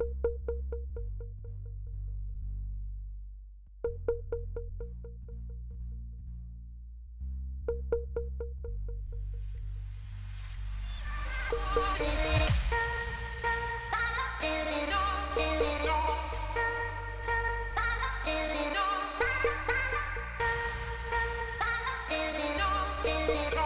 Did it